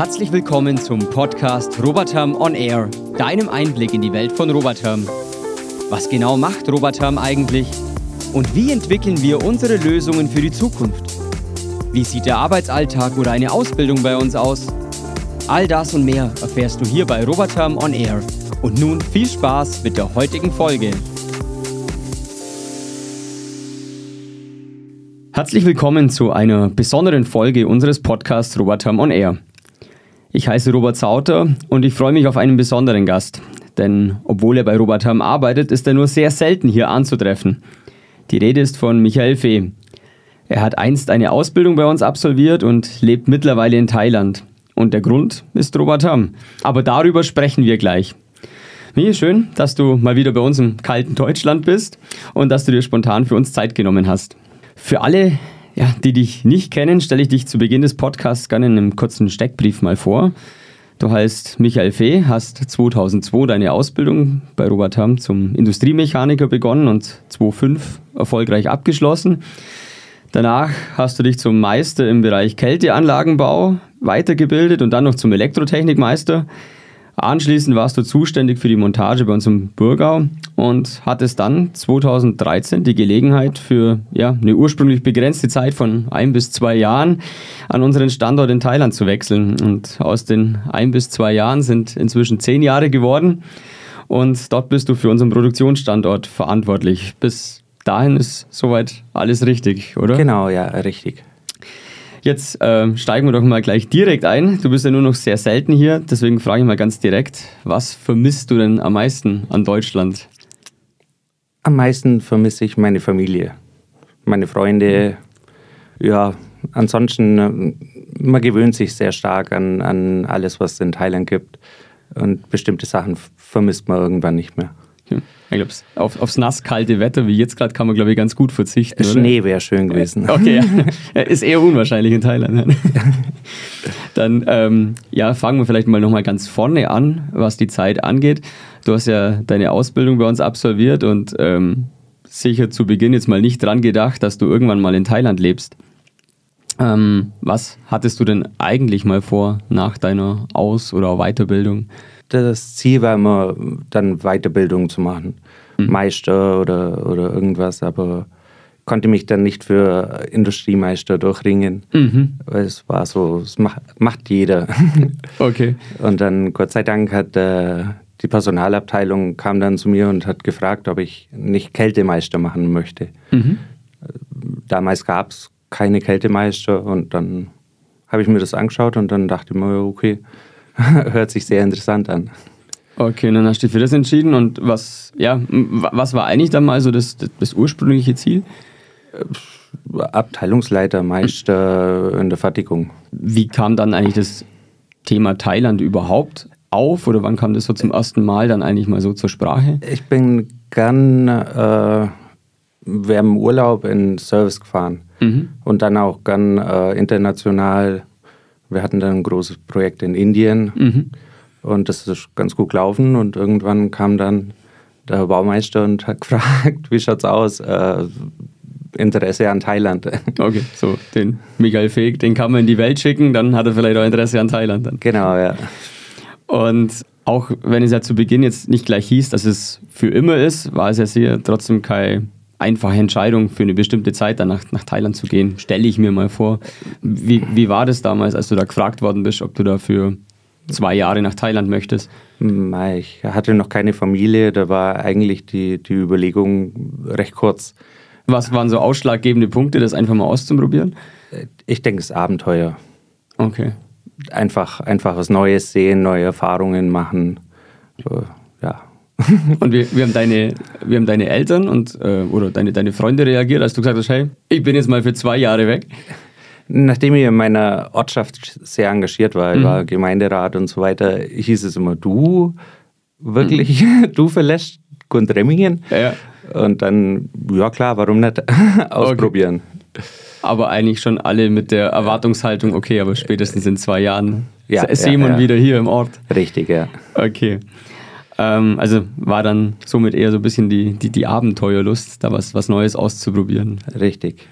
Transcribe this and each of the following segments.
Herzlich willkommen zum Podcast Roboterm On Air, deinem Einblick in die Welt von Roboterm. Was genau macht Roboterm eigentlich? Und wie entwickeln wir unsere Lösungen für die Zukunft? Wie sieht der Arbeitsalltag oder eine Ausbildung bei uns aus? All das und mehr erfährst du hier bei Roboterm On Air. Und nun viel Spaß mit der heutigen Folge. Herzlich willkommen zu einer besonderen Folge unseres Podcasts Roboterm On Air. Ich heiße Robert Sauter und ich freue mich auf einen besonderen Gast. Denn obwohl er bei Roboterm arbeitet, ist er nur sehr selten hier anzutreffen. Die Rede ist von Michael Fee. Er hat einst eine Ausbildung bei uns absolviert und lebt mittlerweile in Thailand. Und der Grund ist Roboterm. Aber darüber sprechen wir gleich. Michael, schön, dass du mal wieder bei uns im kalten Deutschland bist und dass du dir spontan für uns Zeit genommen hast. Für alle, ja, die dich nicht kennen, stelle ich dich zu Beginn des Podcasts gerne in einem kurzen Steckbrief mal vor. Du heißt Michael Fee, hast 2002 deine Ausbildung bei Robert Hamm zum Industriemechaniker begonnen und 2005 erfolgreich abgeschlossen. Danach hast du dich zum Meister im Bereich Kälteanlagenbau weitergebildet und dann noch zum Elektrotechnikmeister. Anschließend warst du zuständig für die Montage bei uns im Burgau und hattest dann 2013 die Gelegenheit für ja, eine ursprünglich begrenzte Zeit von ein bis zwei Jahren an unseren Standort in Thailand zu wechseln. Und aus den ein bis zwei Jahren sind inzwischen zehn Jahre geworden und dort bist du für unseren Produktionsstandort verantwortlich. Bis dahin ist soweit alles richtig, oder? Genau, ja, richtig. Jetzt ähm, steigen wir doch mal gleich direkt ein. Du bist ja nur noch sehr selten hier, deswegen frage ich mal ganz direkt, was vermisst du denn am meisten an Deutschland? Am meisten vermisse ich meine Familie, meine Freunde. Ja, ansonsten, äh, man gewöhnt sich sehr stark an, an alles, was es in Thailand gibt. Und bestimmte Sachen vermisst man irgendwann nicht mehr. Ich glaube, auf, aufs nass-kalte Wetter wie jetzt gerade kann man, glaube ich, ganz gut verzichten. Schnee wäre schön gewesen. Okay, ja. ist eher unwahrscheinlich in Thailand. Dann ähm, ja, fangen wir vielleicht mal nochmal ganz vorne an, was die Zeit angeht. Du hast ja deine Ausbildung bei uns absolviert und ähm, sicher zu Beginn jetzt mal nicht dran gedacht, dass du irgendwann mal in Thailand lebst. Ähm, was hattest du denn eigentlich mal vor nach deiner Aus- oder Weiterbildung? Das Ziel war immer, dann Weiterbildung zu machen. Mhm. Meister oder, oder irgendwas, aber konnte mich dann nicht für Industriemeister durchringen. Mhm. Es war so, es macht, macht jeder. Okay. Und dann, Gott sei Dank, hat äh, die Personalabteilung kam dann zu mir und hat gefragt, ob ich nicht Kältemeister machen möchte. Mhm. Damals gab es keine Kältemeister und dann habe ich mir das angeschaut und dann dachte ich mir, okay, Hört sich sehr interessant an. Okay, und dann hast du dich für das entschieden und was, ja, was war eigentlich dann mal so das, das ursprüngliche Ziel? Abteilungsleiter, Meister in der Fertigung. Wie kam dann eigentlich das Thema Thailand überhaupt auf oder wann kam das so zum ersten Mal dann eigentlich mal so zur Sprache? Ich bin gern äh, während dem Urlaub in Service gefahren mhm. und dann auch gern äh, international wir hatten dann ein großes Projekt in Indien mhm. und das ist ganz gut gelaufen und irgendwann kam dann der Baumeister und hat gefragt, wie schaut's aus? Äh, Interesse an Thailand. Okay, so den Michael Feg, den kann man in die Welt schicken, dann hat er vielleicht auch Interesse an Thailand. Dann. Genau, ja. Und auch wenn es ja zu Beginn jetzt nicht gleich hieß, dass es für immer ist, war es ja sehr trotzdem kein einfache Entscheidung für eine bestimmte Zeit dann nach, nach Thailand zu gehen, stelle ich mir mal vor. Wie, wie war das damals, als du da gefragt worden bist, ob du da für zwei Jahre nach Thailand möchtest? Ich hatte noch keine Familie, da war eigentlich die, die Überlegung recht kurz. Was waren so ausschlaggebende Punkte, das einfach mal auszuprobieren? Ich denke, es ist Abenteuer. Okay. Einfach, einfach was Neues sehen, neue Erfahrungen machen. und wir, wir, haben deine, wir haben deine Eltern und, äh, oder deine, deine Freunde reagiert, als du gesagt hast, hey, ich bin jetzt mal für zwei Jahre weg. Nachdem ich in meiner Ortschaft sehr engagiert war, ich mhm. war Gemeinderat und so weiter, hieß es immer, du, wirklich, mhm. du verlässt Gundremmingen? Ja. Und dann, ja klar, warum nicht ausprobieren. Okay. Aber eigentlich schon alle mit der Erwartungshaltung, okay, aber spätestens in zwei Jahren ja, sehen wir ja, ja. wieder hier im Ort. Richtig, ja. Okay. Ähm, also war dann somit eher so ein bisschen die, die, die Abenteuerlust, da was, was Neues auszuprobieren. Richtig.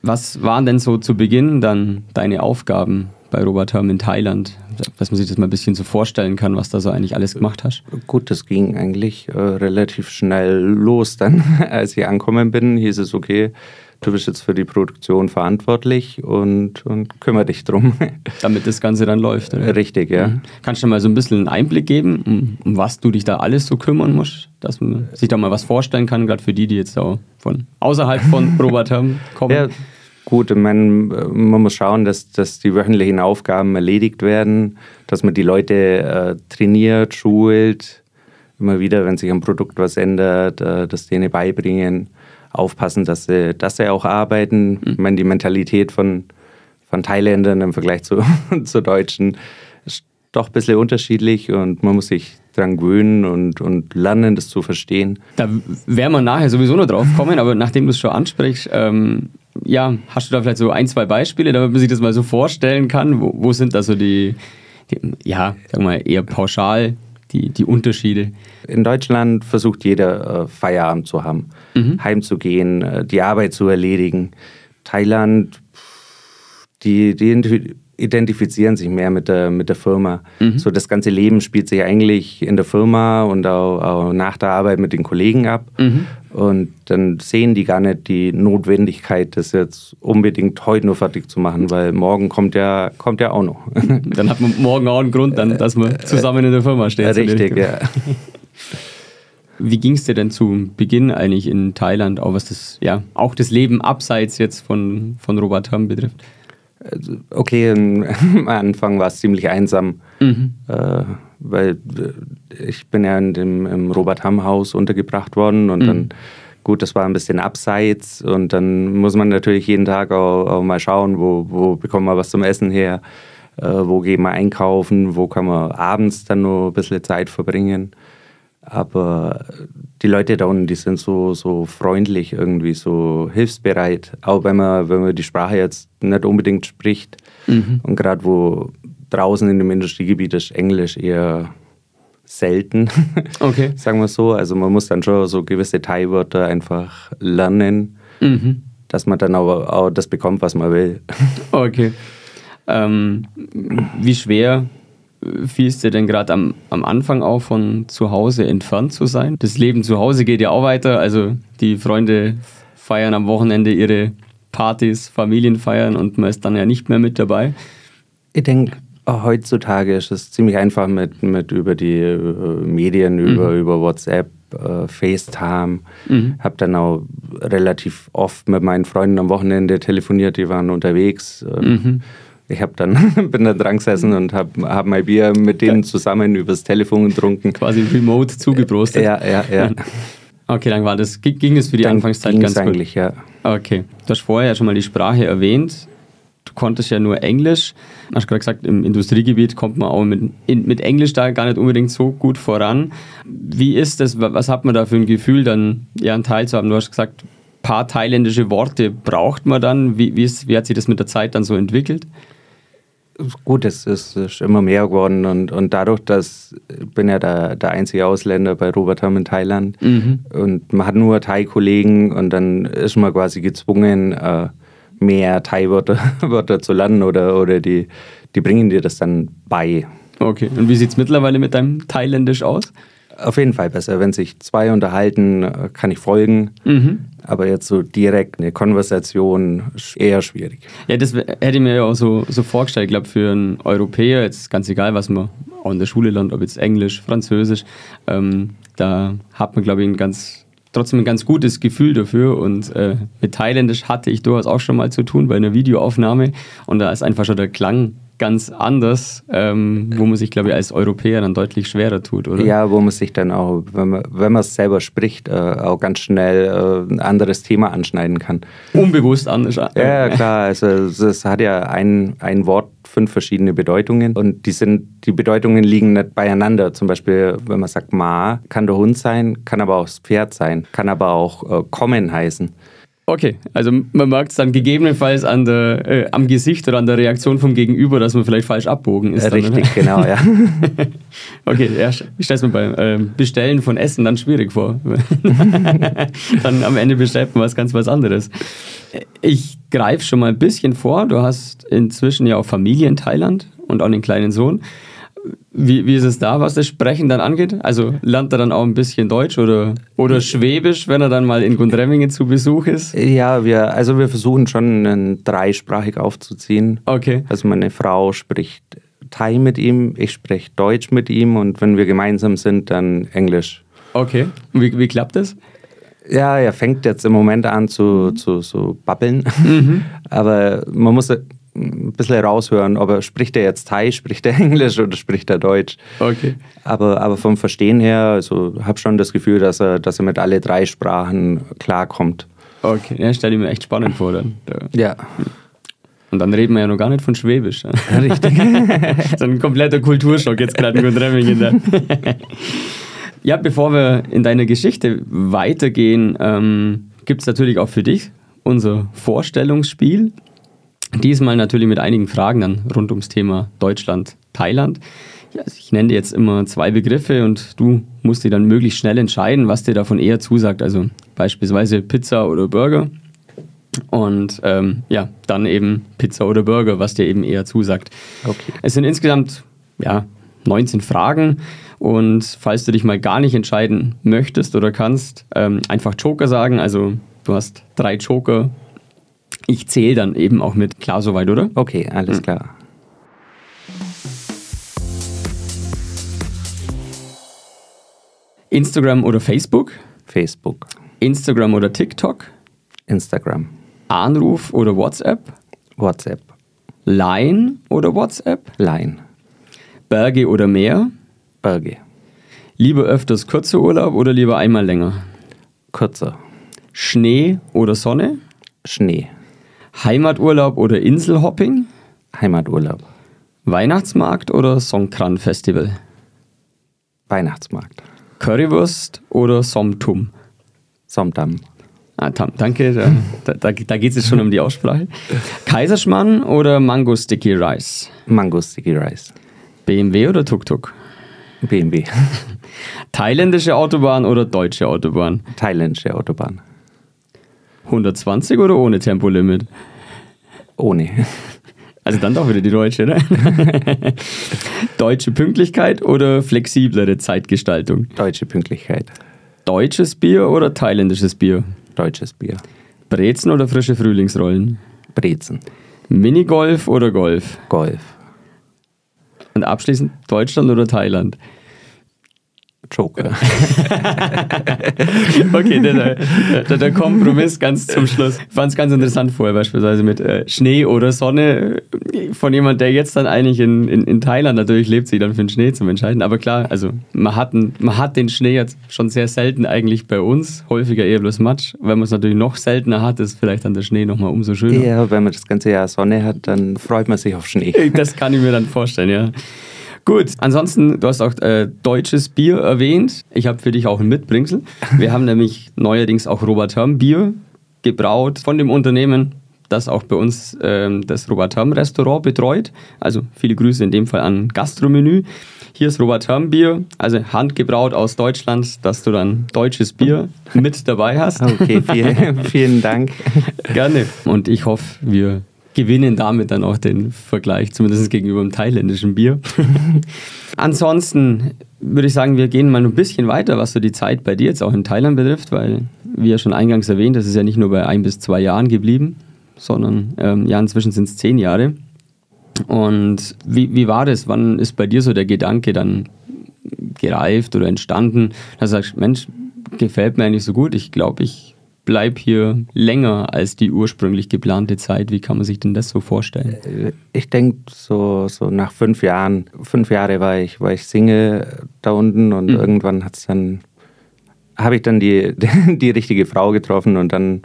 Was waren denn so zu Beginn dann deine Aufgaben bei Robert Herm in Thailand, dass man sich das mal ein bisschen so vorstellen kann, was da so eigentlich alles gemacht hast. Gut, das ging eigentlich äh, relativ schnell los dann. Als ich angekommen bin, hieß es, okay, du bist jetzt für die Produktion verantwortlich und, und kümmere dich drum. Damit das Ganze dann läuft. Oder? Richtig, ja. Mhm. Kannst du mal so ein bisschen einen Einblick geben, um, um, was du dich da alles so kümmern musst? Dass man sich da mal was vorstellen kann, gerade für die, die jetzt auch von außerhalb von Robert haben kommen. Ja. Gut, man, man muss schauen, dass, dass die wöchentlichen Aufgaben erledigt werden, dass man die Leute äh, trainiert, schult, immer wieder, wenn sich am Produkt was ändert, äh, das denen beibringen aufpassen, dass sie, dass sie auch arbeiten. Mhm. Ich meine, die Mentalität von, von Thailändern im Vergleich zu, zu Deutschen ist doch ein bisschen unterschiedlich und man muss sich dran gewöhnen und, und lernen, das zu verstehen. Da werden wir nachher sowieso noch drauf kommen, aber nachdem du es schon ansprichst, ähm, ja, hast du da vielleicht so ein, zwei Beispiele, damit man sich das mal so vorstellen kann? Wo, wo sind da so die, die, ja, sagen wir mal, eher pauschal die, die Unterschiede? In Deutschland versucht jeder äh, Feierabend zu haben, mhm. heimzugehen, äh, die Arbeit zu erledigen. Thailand, die, die identifizieren sich mehr mit der, mit der Firma. Mhm. So das ganze Leben spielt sich eigentlich in der Firma und auch, auch nach der Arbeit mit den Kollegen ab. Mhm. Und dann sehen die gar nicht die Notwendigkeit, das jetzt unbedingt heute nur fertig zu machen, weil morgen kommt ja, kommt ja auch noch. Dann hat man morgen auch einen Grund, dann, dass man zusammen in der Firma steht. Richtig, ja. Wie ging es dir denn zu Beginn eigentlich in Thailand, auch was das, ja, auch das Leben abseits jetzt von, von Robert Ham betrifft? Also, okay, am Anfang war es ziemlich einsam, mhm. äh, weil äh, ich bin ja in dem, im Robert-Hamm-Haus untergebracht worden und mhm. dann, gut, das war ein bisschen abseits und dann muss man natürlich jeden Tag auch, auch mal schauen, wo, wo bekommen wir was zum Essen her, äh, wo gehen wir einkaufen, wo kann man abends dann nur ein bisschen Zeit verbringen. Aber die Leute da unten, die sind so, so freundlich, irgendwie so hilfsbereit. Auch wenn man, wenn man die Sprache jetzt nicht unbedingt spricht. Mhm. Und gerade wo draußen in dem Industriegebiet ist Englisch eher selten, okay. sagen wir so. Also man muss dann schon so gewisse Thai-Wörter einfach lernen, mhm. dass man dann auch, auch das bekommt, was man will. Okay. Ähm, wie schwer fiel es dir denn gerade am, am Anfang auch von zu Hause entfernt zu sein? Das Leben zu Hause geht ja auch weiter. Also die Freunde feiern am Wochenende ihre Partys, Familien feiern und man ist dann ja nicht mehr mit dabei. Ich denke, heutzutage ist es ziemlich einfach mit, mit über die äh, Medien, über, mhm. über WhatsApp, äh, FaceTime. Mhm. Habe dann auch relativ oft mit meinen Freunden am Wochenende telefoniert, die waren unterwegs. Mhm ich habe dann bin dann dran gesessen und habe hab mein Bier mit denen zusammen übers Telefon getrunken. Quasi remote zugebrostet. Ja, ja, ja. Okay, dann war das, ging es für die dann Anfangszeit ganz gut? eigentlich, ja. Okay, du hast vorher ja schon mal die Sprache erwähnt. Du konntest ja nur Englisch. Du hast gerade gesagt, im Industriegebiet kommt man auch mit, mit Englisch da gar nicht unbedingt so gut voran. Wie ist das? Was hat man da für ein Gefühl, dann ja einen Teil zu haben? Du hast gesagt, paar thailändische Worte braucht man dann. Wie, wie, ist, wie hat sich das mit der Zeit dann so entwickelt? Gut, es ist, ist, immer mehr geworden und, und dadurch, dass ich bin ja der, der einzige Ausländer bei Robert Ham in Thailand mhm. und man hat nur Thai-Kollegen und dann ist man quasi gezwungen, äh, mehr Thai-Wörter zu lernen oder, oder die, die bringen dir das dann bei. Okay, und wie sieht es mittlerweile mit deinem Thailändisch aus? Auf jeden Fall besser. Wenn sich zwei unterhalten, äh, kann ich folgen. Mhm. Aber jetzt so direkt eine Konversation eher schwierig. Ja, das hätte ich mir ja auch so, so vorgestellt. Ich glaube, für einen Europäer, jetzt ganz egal, was man auch in der Schule lernt, ob jetzt Englisch, Französisch, ähm, da hat man, glaube ich, ein ganz, trotzdem ein ganz gutes Gefühl dafür. Und äh, mit Thailändisch hatte ich durchaus auch schon mal zu tun bei einer Videoaufnahme. Und da ist einfach schon der Klang ganz anders, ähm, wo man sich, glaube ich, als Europäer dann deutlich schwerer tut, oder? Ja, wo man sich dann auch, wenn man, wenn man es selber spricht, äh, auch ganz schnell äh, ein anderes Thema anschneiden kann. Unbewusst anders. Ja, klar. Also es hat ja ein, ein Wort fünf verschiedene Bedeutungen und die sind, die Bedeutungen liegen nicht beieinander. Zum Beispiel, wenn man sagt Ma, kann der Hund sein, kann aber auch das Pferd sein, kann aber auch äh, kommen heißen. Okay, also man merkt es dann gegebenenfalls an der, äh, am Gesicht oder an der Reaktion vom Gegenüber, dass man vielleicht falsch abbogen ist. Richtig, dann, genau, ja. okay, ja, ich stelle es mir beim äh, Bestellen von Essen dann schwierig vor. dann am Ende bestellt man was ganz was anderes. Ich greife schon mal ein bisschen vor. Du hast inzwischen ja auch Familie in Thailand und auch einen kleinen Sohn. Wie, wie ist es da, was das Sprechen dann angeht? Also lernt er dann auch ein bisschen Deutsch oder, oder Schwäbisch, wenn er dann mal in Gundremmingen zu Besuch ist? Ja, wir, also wir versuchen schon dreisprachig aufzuziehen. Okay. Also meine Frau spricht Thai mit ihm, ich spreche Deutsch mit ihm und wenn wir gemeinsam sind, dann Englisch. Okay. Wie, wie klappt das? Ja, er fängt jetzt im Moment an zu, zu, zu babbeln. Mhm. Aber man muss ein bisschen raushören, ob er spricht er jetzt Thai, spricht er Englisch oder spricht er Deutsch. Okay. Aber, aber vom Verstehen her, also habe schon das Gefühl, dass er, dass er mit alle drei Sprachen klarkommt. Okay, ja, stelle ich mir echt spannend vor dann. Ja. Und dann reden wir ja noch gar nicht von Schwäbisch. Richtig. so ein kompletter Kulturschock jetzt gerade in Gundremmingen. ja, bevor wir in deine Geschichte weitergehen, ähm, gibt es natürlich auch für dich unser Vorstellungsspiel. Diesmal natürlich mit einigen Fragen dann rund ums Thema Deutschland, Thailand. Ja, ich nenne dir jetzt immer zwei Begriffe und du musst dir dann möglichst schnell entscheiden, was dir davon eher zusagt. Also beispielsweise Pizza oder Burger. Und ähm, ja, dann eben Pizza oder Burger, was dir eben eher zusagt. Okay. Es sind insgesamt ja, 19 Fragen. Und falls du dich mal gar nicht entscheiden möchtest oder kannst, ähm, einfach Joker sagen. Also du hast drei Joker ich zähle dann eben auch mit. Klar soweit, oder? Okay, alles mhm. klar. Instagram oder Facebook? Facebook. Instagram oder TikTok? Instagram. Anruf oder WhatsApp? WhatsApp. Line oder WhatsApp? Line. Berge oder Meer? Berge. Lieber öfters kurzer Urlaub oder lieber einmal länger? Kürzer. Schnee oder Sonne? Schnee. Heimaturlaub oder Inselhopping? Heimaturlaub. Weihnachtsmarkt oder Songkran Festival? Weihnachtsmarkt. Currywurst oder Somtum? Somtam. Ah, tam, danke, da, da, da geht es jetzt schon um die Aussprache. Kaiserschmann oder Mango Sticky Rice? Mango Sticky Rice. BMW oder Tuk-Tuk? BMW. Thailändische Autobahn oder deutsche Autobahn? Thailändische Autobahn. 120 oder ohne Tempolimit? Ohne. Also dann doch wieder die deutsche, ne? Deutsche Pünktlichkeit oder flexiblere Zeitgestaltung? Deutsche Pünktlichkeit. Deutsches Bier oder thailändisches Bier? Deutsches Bier. Brezen oder frische Frühlingsrollen? Brezen. Minigolf oder Golf? Golf. Und abschließend Deutschland oder Thailand? Joker. okay, der, der, der, Kompromiss ganz zum Schluss. Ich fand es ganz interessant vorher, beispielsweise mit äh, Schnee oder Sonne. Von jemand, der jetzt dann eigentlich in, in, in Thailand natürlich lebt, sich dann für den Schnee zu entscheiden. Aber klar, also man hat, ein, man hat den Schnee jetzt schon sehr selten eigentlich bei uns. Häufiger eher bloß Matsch. Wenn man es natürlich noch seltener hat, ist vielleicht dann der Schnee nochmal umso schöner. Ja, wenn man das ganze Jahr Sonne hat, dann freut man sich auf Schnee. Das kann ich mir dann vorstellen, ja. Gut, ansonsten, du hast auch äh, deutsches Bier erwähnt. Ich habe für dich auch ein Mitbringsel. Wir haben nämlich neuerdings auch Robert Herm Bier gebraut von dem Unternehmen, das auch bei uns ähm, das Robert Herm Restaurant betreut. Also viele Grüße in dem Fall an Gastromenü. Hier ist Robert Herm Bier, also handgebraut aus Deutschland, dass du dann deutsches Bier mit dabei hast. Okay, vielen, vielen Dank. Gerne. Und ich hoffe, wir gewinnen damit dann auch den Vergleich, zumindest gegenüber dem thailändischen Bier. Ansonsten würde ich sagen, wir gehen mal ein bisschen weiter, was so die Zeit bei dir jetzt auch in Thailand betrifft, weil, wie ja schon eingangs erwähnt, das ist ja nicht nur bei ein bis zwei Jahren geblieben, sondern ähm, ja, inzwischen sind es zehn Jahre. Und wie, wie war das? Wann ist bei dir so der Gedanke dann gereift oder entstanden, dass du sagst, Mensch, gefällt mir eigentlich so gut, ich glaube, ich bleib hier länger als die ursprünglich geplante Zeit. Wie kann man sich denn das so vorstellen? Äh, ich denke, so, so nach fünf Jahren, fünf Jahre war ich, war ich Single da unten und mhm. irgendwann hat's dann, habe ich dann die, die richtige Frau getroffen und dann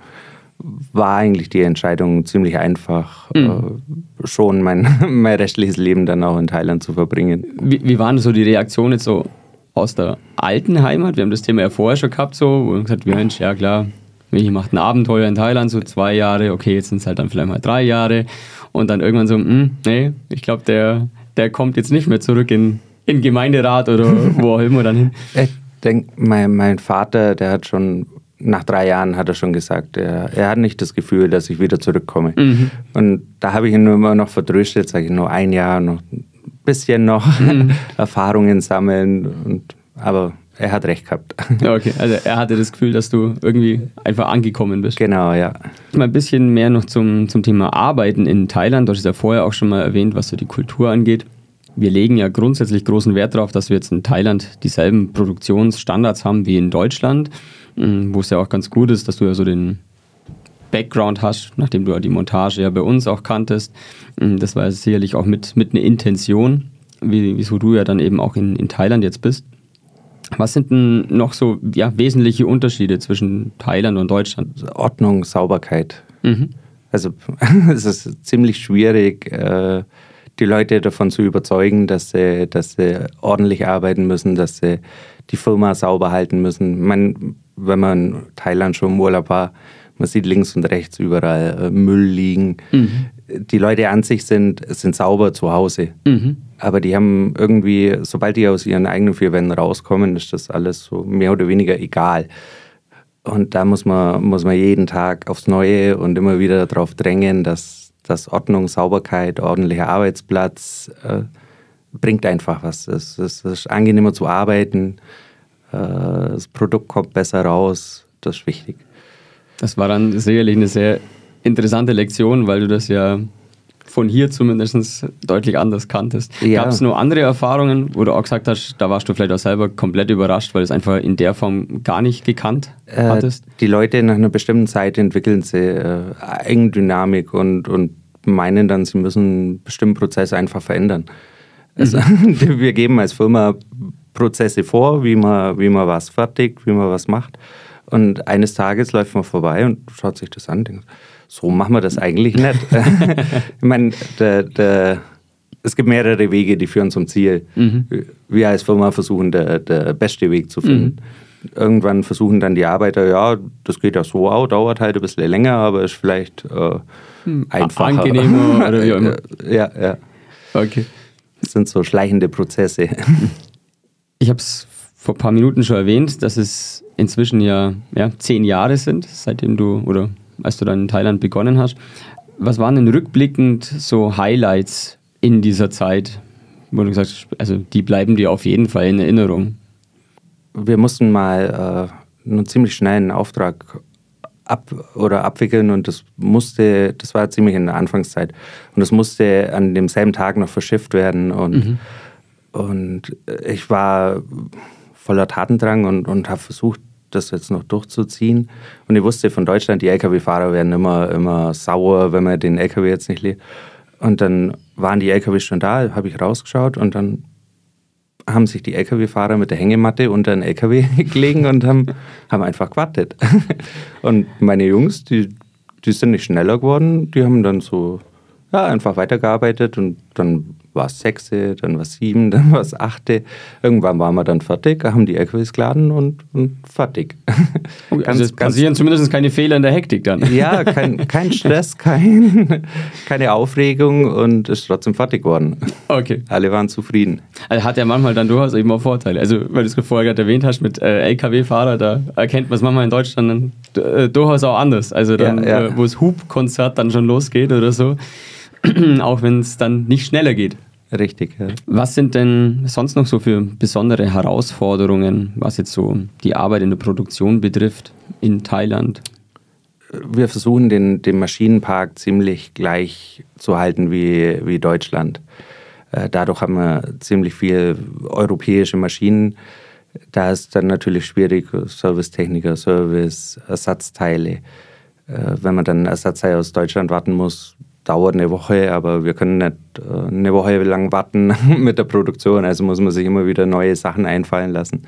war eigentlich die Entscheidung ziemlich einfach, mhm. äh, schon mein, mein restliches Leben dann auch in Thailand zu verbringen. Wie, wie waren so die Reaktionen jetzt so aus der alten Heimat? Wir haben das Thema ja vorher schon gehabt, so, wo wir gesagt Mensch, ja klar, ich mache ein Abenteuer in Thailand, so zwei Jahre, okay, jetzt sind es halt dann vielleicht mal drei Jahre und dann irgendwann so, mh, hm, nee, ich glaube, der, der kommt jetzt nicht mehr zurück in, in Gemeinderat oder wo auch immer dann hin. Ich denke, mein, mein Vater, der hat schon nach drei Jahren hat er schon gesagt, er, er hat nicht das Gefühl, dass ich wieder zurückkomme. Mhm. Und da habe ich ihn nur immer noch vertröstet, sage ich, nur ein Jahr, noch ein bisschen noch mhm. Erfahrungen sammeln. Und, aber er hat recht gehabt. Okay, also er hatte das Gefühl, dass du irgendwie einfach angekommen bist. Genau, ja. Mal ein bisschen mehr noch zum, zum Thema Arbeiten in Thailand. Du hast ja vorher auch schon mal erwähnt, was so die Kultur angeht. Wir legen ja grundsätzlich großen Wert darauf, dass wir jetzt in Thailand dieselben Produktionsstandards haben wie in Deutschland, mm, wo es ja auch ganz gut ist, dass du ja so den Background hast, nachdem du ja die Montage ja bei uns auch kanntest. Mm, das war sicherlich auch mit, mit einer Intention, wie, wieso du ja dann eben auch in, in Thailand jetzt bist. Was sind denn noch so ja, wesentliche Unterschiede zwischen Thailand und Deutschland? Ordnung, Sauberkeit. Mhm. Also es ist ziemlich schwierig, äh, die Leute davon zu überzeugen, dass sie, dass sie ordentlich arbeiten müssen, dass sie die Firma sauber halten müssen. Man, wenn man in Thailand schon im Urlaub war, man sieht links und rechts überall äh, Müll liegen. Mhm. Die Leute an sich sind, sind sauber zu Hause. Mhm. Aber die haben irgendwie, sobald die aus ihren eigenen vier Wänden rauskommen, ist das alles so mehr oder weniger egal. Und da muss man, muss man jeden Tag aufs Neue und immer wieder darauf drängen, dass, dass Ordnung, Sauberkeit, ordentlicher Arbeitsplatz äh, bringt einfach was. Es, es, ist angenehmer zu arbeiten, äh, das Produkt kommt besser raus, das ist wichtig. Das war dann sicherlich eine sehr interessante Lektion, weil du das ja von hier zumindest deutlich anders kanntest. Ja. Gab es noch andere Erfahrungen, wo du auch gesagt hast, da warst du vielleicht auch selber komplett überrascht, weil du es einfach in der Form gar nicht gekannt äh, hattest? Die Leute nach einer bestimmten Zeit entwickeln sie äh, Eigendynamik und, und meinen dann, sie müssen einen bestimmten Prozess einfach verändern. Also, mhm. wir geben als Firma Prozesse vor, wie man, wie man was fertigt, wie man was macht. Und eines Tages läuft man vorbei und schaut sich das an und denkt, so machen wir das eigentlich nicht. ich meine, der, der, es gibt mehrere Wege, die führen zum Ziel. Mhm. Wir als Firma versuchen, der, der beste Weg zu finden. Mhm. Irgendwann versuchen dann die Arbeiter, ja, das geht ja so auch, dauert halt ein bisschen länger, aber ist vielleicht äh, hm, einfacher. Angenehmer oder wie auch immer. Ja, ja. Okay. Das sind so schleichende Prozesse. Ich habe es vor ein paar Minuten schon erwähnt, dass es inzwischen ja, ja zehn Jahre sind, seitdem du oder als du dann in Thailand begonnen hast. Was waren denn rückblickend so Highlights in dieser Zeit, wo du gesagt hast, also die bleiben dir auf jeden Fall in Erinnerung? Wir mussten mal äh, einen ziemlich schnellen Auftrag ab oder abwickeln und das musste, das war ziemlich in der Anfangszeit und das musste an demselben Tag noch verschifft werden und, mhm. und ich war voller Tatendrang und, und habe versucht, das jetzt noch durchzuziehen. Und ich wusste von Deutschland, die Lkw-Fahrer werden immer, immer sauer, wenn man den Lkw jetzt nicht lädt. Und dann waren die Lkw schon da, habe ich rausgeschaut und dann haben sich die Lkw-Fahrer mit der Hängematte unter den Lkw gelegen und haben, haben einfach gewartet. Und meine Jungs, die, die sind nicht schneller geworden, die haben dann so ja, einfach weitergearbeitet und dann war es sechste, dann war es sieben, dann war es achte. Irgendwann waren wir dann fertig, haben die LKWs geladen und, und fertig. Okay, ganz, also es passieren zumindest keine Fehler in der Hektik dann. Ja, kein, kein Stress, kein, keine Aufregung und ist trotzdem fertig geworden. Okay. Alle waren zufrieden. Also hat ja manchmal dann durchaus eben auch Vorteile. Also, weil du es vorher gerade erwähnt hast mit äh, LKW-Fahrer, da erkennt man es manchmal in Deutschland dann, äh, durchaus auch anders. Also dann, ja, ja. Äh, wo das Hubkonzert dann schon losgeht oder so. auch wenn es dann nicht schneller geht. Richtig, ja. Was sind denn sonst noch so für besondere Herausforderungen, was jetzt so die Arbeit in der Produktion betrifft in Thailand? Wir versuchen den, den Maschinenpark ziemlich gleich zu halten wie, wie Deutschland. Äh, dadurch haben wir ziemlich viele europäische Maschinen. Da ist dann natürlich schwierig, Servicetechniker, Service, Ersatzteile. Äh, wenn man dann Ersatzteile aus Deutschland warten muss, dauert eine Woche, aber wir können nicht äh, eine Woche lang warten mit der Produktion. Also muss man sich immer wieder neue Sachen einfallen lassen,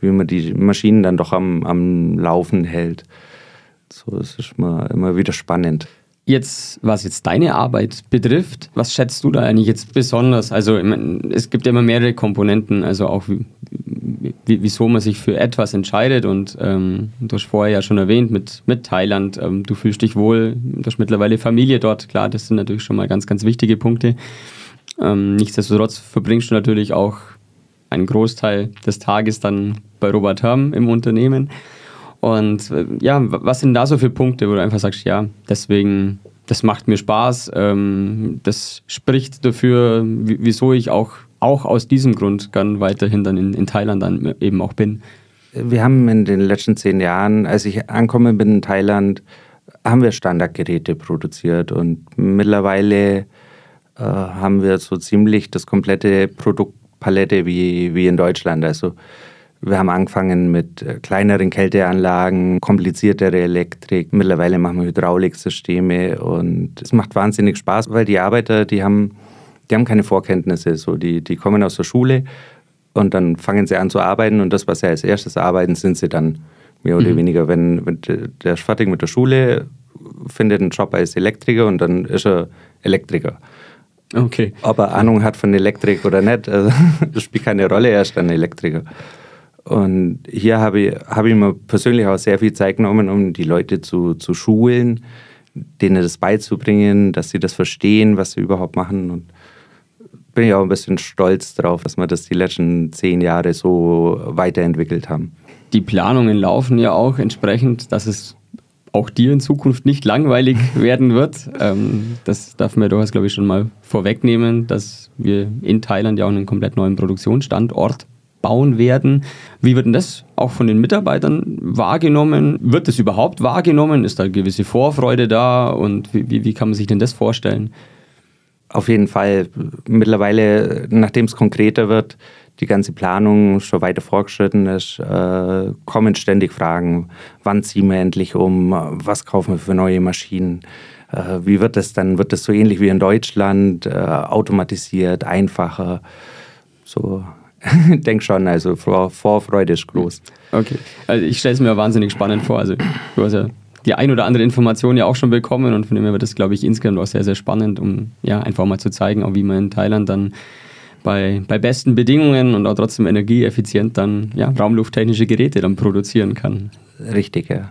wie man die Maschinen dann doch am, am Laufen hält. So, ist immer, immer wieder spannend. Jetzt, was jetzt deine Arbeit betrifft, was schätzt du da eigentlich jetzt besonders? Also, meine, es gibt ja immer mehrere Komponenten, also auch wie, wieso man sich für etwas entscheidet. Und ähm, du hast vorher ja schon erwähnt mit, mit Thailand, ähm, du fühlst dich wohl, du hast mittlerweile Familie dort. Klar, das sind natürlich schon mal ganz, ganz wichtige Punkte. Ähm, nichtsdestotrotz verbringst du natürlich auch einen Großteil des Tages dann bei Robert Herm im Unternehmen. Und äh, ja, was sind da so für Punkte, wo du einfach sagst, ja, deswegen, das macht mir Spaß, ähm, das spricht dafür, wieso ich auch, auch aus diesem Grund gern weiterhin dann in, in Thailand dann eben auch bin. Wir haben in den letzten zehn Jahren, als ich angekommen bin in Thailand, haben wir Standardgeräte produziert und mittlerweile äh, haben wir so ziemlich das komplette Produktpalette wie, wie in Deutschland. Also wir haben angefangen mit äh, kleineren Kälteanlagen, kompliziertere Elektrik. Mittlerweile machen wir Hydrauliksysteme und es macht wahnsinnig Spaß, weil die Arbeiter, die haben, die haben keine Vorkenntnisse. So, die, die kommen aus der Schule und dann fangen sie an zu arbeiten und das, was sie als erstes arbeiten, sind sie dann mehr oder mhm. weniger. Wenn, wenn der ist fertig mit der Schule, findet einen Job als Elektriker und dann ist er Elektriker. Okay. Ob er Ahnung hat von Elektrik oder nicht, also, das spielt keine Rolle, er ist ein Elektriker. Und hier habe ich, habe ich mir persönlich auch sehr viel Zeit genommen, um die Leute zu, zu schulen, denen das beizubringen, dass sie das verstehen, was sie überhaupt machen. Und bin ich auch ein bisschen stolz darauf, dass wir das die letzten zehn Jahre so weiterentwickelt haben. Die Planungen laufen ja auch entsprechend, dass es auch dir in Zukunft nicht langweilig werden wird. Ähm, das darf man durchaus, glaube ich, schon mal vorwegnehmen, dass wir in Thailand ja auch einen komplett neuen Produktionsstandort bauen werden. Wie wird denn das auch von den Mitarbeitern wahrgenommen? Wird das überhaupt wahrgenommen? Ist da eine gewisse Vorfreude da? Und wie, wie kann man sich denn das vorstellen? Auf jeden Fall. Mittlerweile, nachdem es konkreter wird, die ganze Planung schon weiter fortgeschritten ist, äh, kommen ständig Fragen, wann ziehen wir endlich um, was kaufen wir für neue Maschinen, äh, wie wird das dann, wird das so ähnlich wie in Deutschland, äh, automatisiert, einfacher, so ich denke schon, also Vorfreude ist groß. Okay, also ich stelle es mir wahnsinnig spannend vor. Also du hast ja die ein oder andere Information ja auch schon bekommen und von dem her wird das, glaube ich, insgesamt auch sehr, sehr spannend, um ja einfach mal zu zeigen, auch wie man in Thailand dann bei, bei besten Bedingungen und auch trotzdem energieeffizient dann ja, raumlufttechnische Geräte dann produzieren kann. Richtig, ja.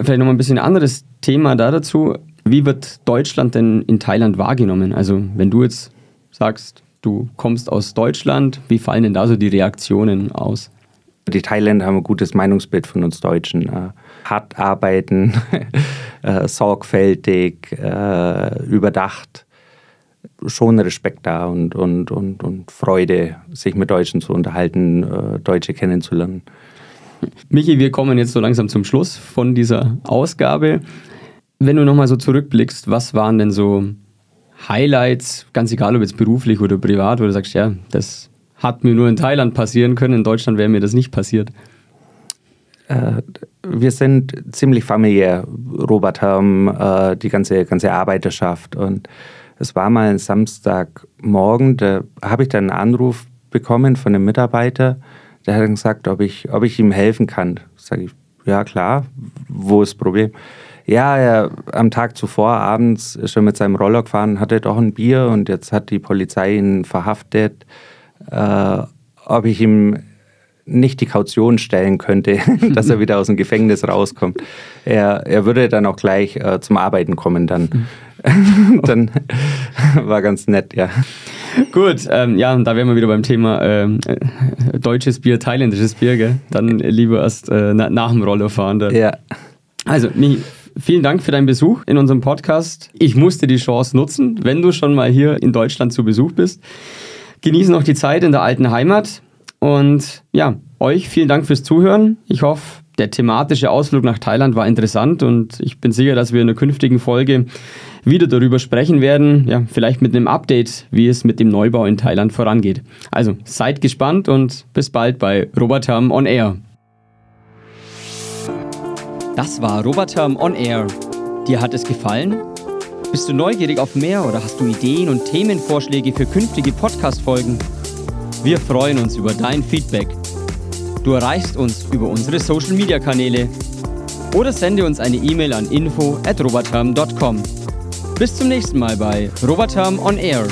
Vielleicht nochmal ein bisschen anderes Thema da dazu. Wie wird Deutschland denn in Thailand wahrgenommen? Also wenn du jetzt sagst, du kommst aus Deutschland. Wie fallen denn da so die Reaktionen aus? Die Thailänder haben ein gutes Meinungsbild von uns Deutschen. Äh, hart arbeiten, äh, sorgfältig, äh, überdacht. Schon Respekt da und, und, und, und Freude, sich mit Deutschen zu unterhalten, äh, Deutsche kennenzulernen. Michi, wir kommen jetzt so langsam zum Schluss von dieser Ausgabe. Wenn du nochmal so zurückblickst, was waren denn so Highlights, ganz egal ob jetzt beruflich oder privat, wo du sagst, ja, das hat mir nur in Thailand passieren können, in Deutschland wäre mir das nicht passiert? Äh, wir sind ziemlich familiär, Robert Herm, äh, die ganze, ganze Arbeiterschaft. Und es war mal ein Samstagmorgen, da habe ich dann einen Anruf bekommen von einem Mitarbeiter, der hat gesagt, ob ich, ob ich ihm helfen kann. Sage ich, ja klar, wo ist das Problem? Ja, er, am Tag zuvor abends ist er mit seinem Roller gefahren, hatte doch ein Bier und jetzt hat die Polizei ihn verhaftet. Äh, ob ich ihm nicht die Kaution stellen könnte, dass er wieder aus dem Gefängnis rauskommt. Er, er würde dann auch gleich äh, zum Arbeiten kommen dann. dann war ganz nett, ja. Gut, ähm, ja, da wären wir wieder beim Thema ähm, äh, deutsches Bier, thailändisches Bier, gell? Dann lieber erst äh, nach dem Roller fahren. Dann. Ja. Also, Vielen Dank für deinen Besuch in unserem Podcast. Ich musste die Chance nutzen, wenn du schon mal hier in Deutschland zu Besuch bist. Genieße noch die Zeit in der alten Heimat. Und ja, euch vielen Dank fürs Zuhören. Ich hoffe, der thematische Ausflug nach Thailand war interessant und ich bin sicher, dass wir in der künftigen Folge wieder darüber sprechen werden. Ja, vielleicht mit einem Update, wie es mit dem Neubau in Thailand vorangeht. Also seid gespannt und bis bald bei Robert Herm on Air. Das war Roboterm on Air. Dir hat es gefallen? Bist du neugierig auf mehr oder hast du Ideen und Themenvorschläge für künftige Podcast-Folgen? Wir freuen uns über dein Feedback. Du erreichst uns über unsere Social-Media-Kanäle oder sende uns eine E-Mail an info at roboterm.com. Bis zum nächsten Mal bei Roboterm on Air.